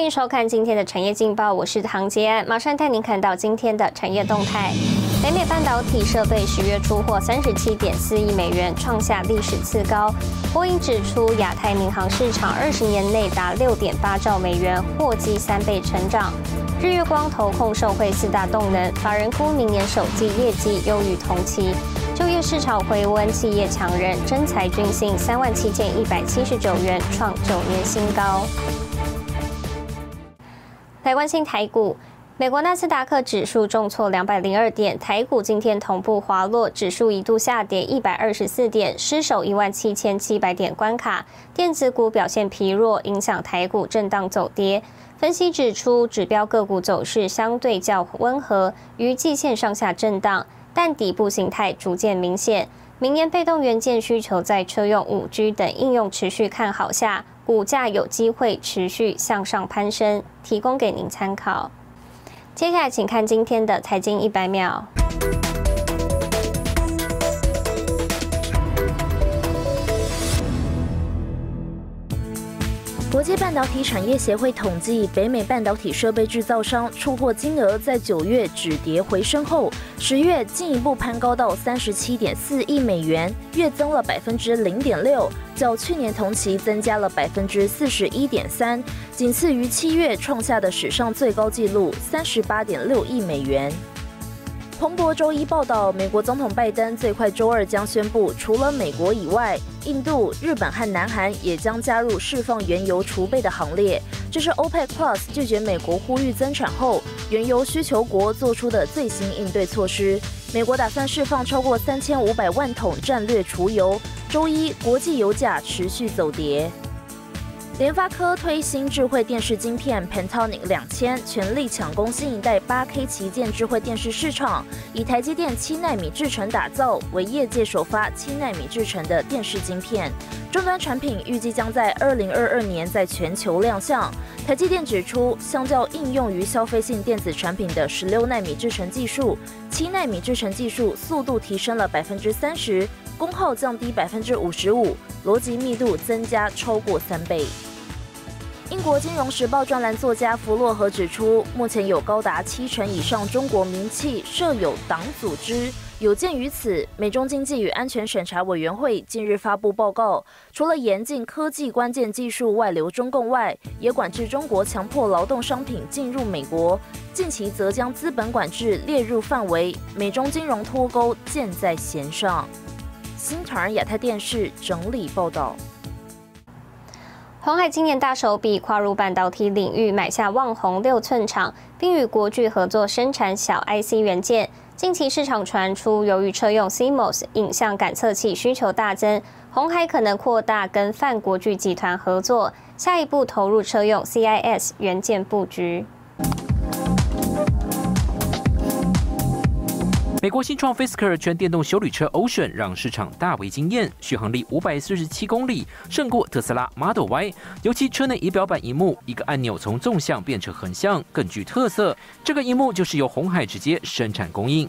欢迎收看今天的产业劲报，我是唐杰安，马上带您看到今天的产业动态。北美半导体设备十月出货三十七点四亿美元，创下历史次高。波音指出，亚太民航市场二十年内达六点八兆美元，货机三倍成长。日月光投控受惠四大动能，法人估明年首季业绩优于同期。就业市场回温，企业强人，真才军薪三万七千一百七十九元，创九年新高。来关心台股。美国纳斯达克指数重挫两百零二点，台股今天同步滑落，指数一度下跌一百二十四点，失守一万七千七百点关卡。电子股表现疲弱，影响台股震荡走跌。分析指出，指标个股走势相对较温和，于季线上下震荡，但底部形态逐渐明显。明年被动元件需求在车用五 G 等应用持续看好下，股价有机会持续向上攀升，提供给您参考。接下来，请看今天的财经一百秒。国际半导体产业协会统计，北美半导体设备制造商出货金额在九月止跌回升后，十月进一步攀高到三十七点四亿美元，月增了百分之零点六。较去年同期增加了百分之四十一点三，仅次于七月创下的史上最高纪录三十八点六亿美元。彭博周一报道，美国总统拜登最快周二将宣布，除了美国以外，印度、日本和南韩也将加入释放原油储备的行列。这是 OPEC Plus 拒绝美国呼吁增产后，原油需求国做出的最新应对措施。美国打算释放超过三千五百万桶战略储油。周一，国际油价持续走跌。联发科推新智慧电视晶片 Pentonic 两千，全力抢攻新一代八 K 旗舰智慧电视市场，以台积电七纳米制程打造，为业界首发七纳米制程的电视晶片。终端产品预计将在二零二二年在全球亮相。台积电指出，相较应用于消费性电子产品的十六纳米制程技术，七纳米制程技术速度提升了百分之三十。功耗降低百分之五十五，逻辑密度增加超过三倍。英国金融时报专栏作家弗洛和指出，目前有高达七成以上中国民企设有党组织。有鉴于此，美中经济与安全审查委员会近日发布报告，除了严禁科技关键技术外流中共外，也管制中国强迫劳动商品进入美国。近期则将资本管制列入范围，美中金融脱钩箭在弦上。新唐亚太电视整理报道。鸿海今年大手笔跨入半导体领域，买下旺宏六寸厂，并与国巨合作生产小 IC 元件。近期市场传出，由于车用 CMOS 影像感测器需求大增，鸿海可能扩大跟泛国巨集团合作，下一步投入车用 CIS 元件布局。美国新创 Fisker 全电动修理车 Ocean 让市场大为惊艳，续航力五百四十七公里，胜过特斯拉 Model Y。尤其车内仪表板荧幕，一个按钮从纵向变成横向，更具特色。这个荧幕就是由红海直接生产供应。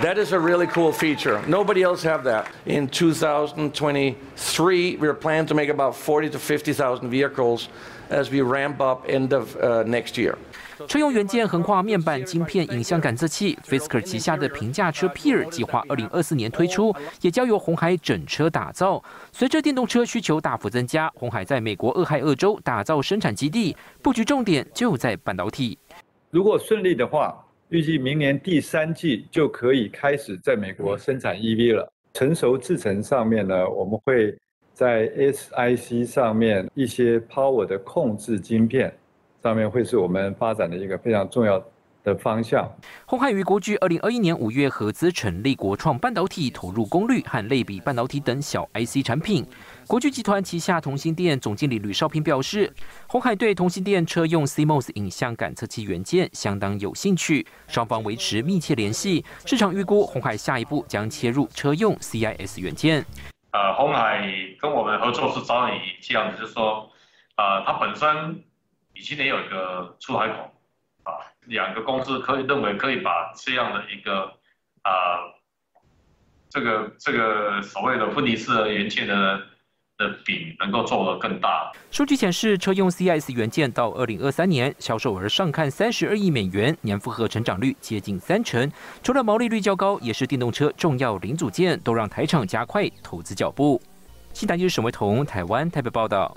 That is a really cool feature. Nobody else have that. In 2023, we're planning to make about 40 to 50,000 vehicles as we ramp up end of next year. 车用元件横跨面板、晶片、影像感测器。Fisker 旗下的平价车 Peer 计划二零二四年推出，也交由红海整车打造。随着电动车需求大幅增加，红海在美国俄亥俄州打造生产基地，布局重点就在半导体。如果顺利的话，预计明年第三季就可以开始在美国生产 EV 了。成熟制程上面呢，我们会在 SiC 上面一些 Power 的控制晶片。上面会是我们发展的一个非常重要的方向。鸿海与国巨二零二一年五月合资成立国创半导体，投入功率和类比半导体等小 IC 产品。国巨集团旗下同心电总经理吕少平表示，鸿海对同心电车用 CMOS 影像感测器元件相当有兴趣，双方维持密切联系。市场预估鸿海下一步将切入车用 CIS 元件。呃，鸿海跟我们合作是早已这样子，就是说，呃，它本身。以今年有一个出海口，啊，两个公司可以认为可以把这样的一个啊，这个这个所谓的分离式元件的的的饼能够做得更大。数据显示，车用 CIS 元件到二零二三年销售额上看三十二亿美元，年复合成长率接近三成。除了毛利率较高，也是电动车重要零组件，都让台厂加快投资脚步。新台记者沈维彤，台湾台北报道。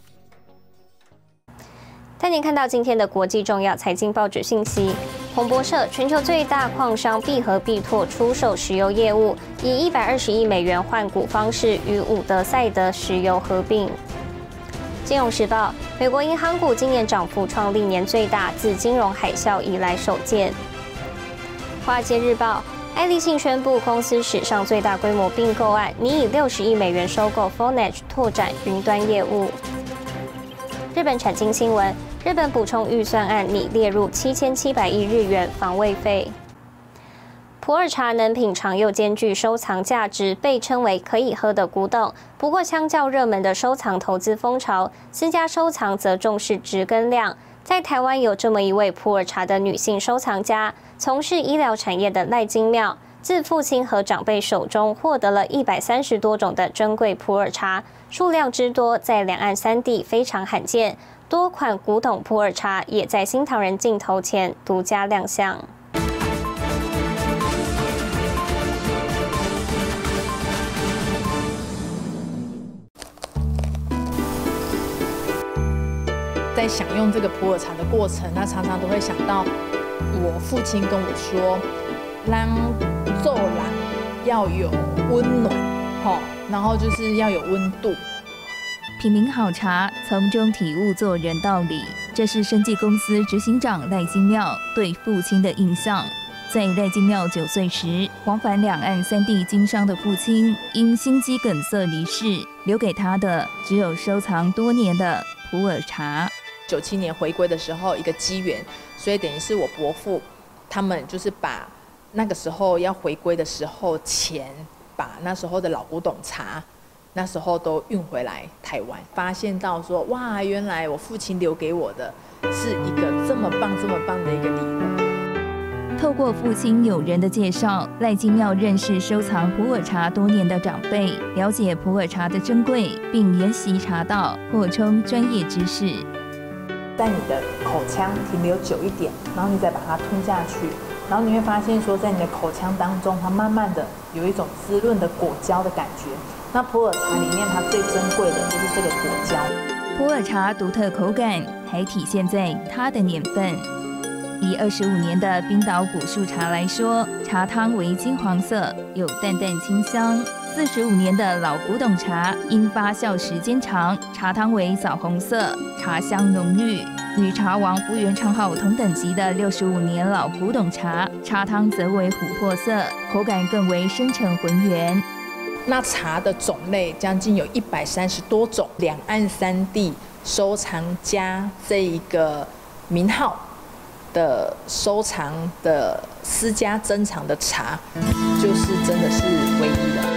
带您看到今天的国际重要财经报纸信息。彭博社：全球最大矿商必和必拓出售石油业务，以一百二十亿美元换股方式与伍德赛德石油合并。金融时报：美国银行股今年涨幅创历年最大，自金融海啸以来首见。华尔街日报：爱立信宣布公司史上最大规模并购案，拟以六十亿美元收购 f o n e g 拓展云端业务。日本产经新闻。日本补充预算案拟列入七千七百亿日元防卫费。普洱茶能品尝又兼具收藏价值，被称为可以喝的古董。不过，相较热门的收藏投资风潮，私家收藏则重视值跟量。在台湾有这么一位普洱茶的女性收藏家，从事医疗产业的赖金妙，自父亲和长辈手中获得了一百三十多种的珍贵普洱茶，数量之多，在两岸三地非常罕见。多款古董普洱茶也在新唐人镜头前独家亮相。在享用这个普洱茶的过程，那常常都会想到我父亲跟我说：“让要有温暖，好，然后就是要有温度。”品茗好茶，从中体悟做人道理。这是生技公司执行长赖金妙对父亲的印象。在赖金妙九岁时，往返两岸三地经商的父亲因心肌梗塞离世，留给他的只有收藏多年的普洱茶。九七年回归的时候，一个机缘，所以等于是我伯父他们就是把那个时候要回归的时候钱，把那时候的老古董茶。那时候都运回来台湾，发现到说哇，原来我父亲留给我的是一个这么棒、这么棒的一个礼物。透过父亲友人的介绍，赖金妙认识收藏普洱茶多年的长辈，了解普洱茶的珍贵，并研习茶道，扩充专业知识。在你的口腔停留久一点，然后你再把它吞下去，然后你会发现说，在你的口腔当中，它慢慢的有一种滋润的果胶的感觉。那普洱茶里面，它最珍贵的就是这个果胶。普洱茶独特口感，还体现在它的年份。以二十五年的冰岛古树茶来说，茶汤为金黄色，有淡淡清香；四十五年的老古董茶，因发酵时间长，茶汤为枣红色，茶香浓郁。与茶王福源昌号同等级的六十五年老古董茶，茶汤则为琥珀色，口感更为深沉浑圆。那茶的种类将近有一百三十多种，两岸三地收藏家这一个名号的收藏的私家珍藏的茶，就是真的是唯一的。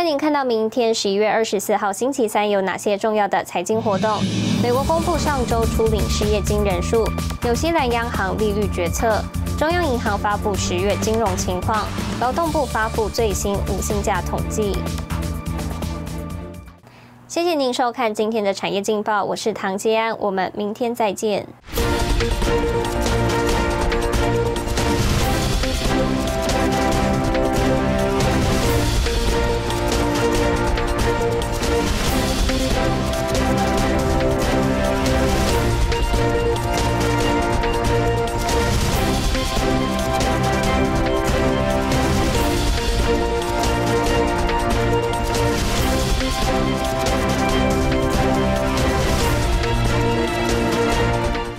带您看到明天十一月二十四号星期三有哪些重要的财经活动。美国公布上周初领失业金人数，纽西兰央行利率决策，中央银行发布十月金融情况，劳动部发布最新无薪假统计。谢谢您收看今天的产业劲报，我是唐吉安，我们明天再见。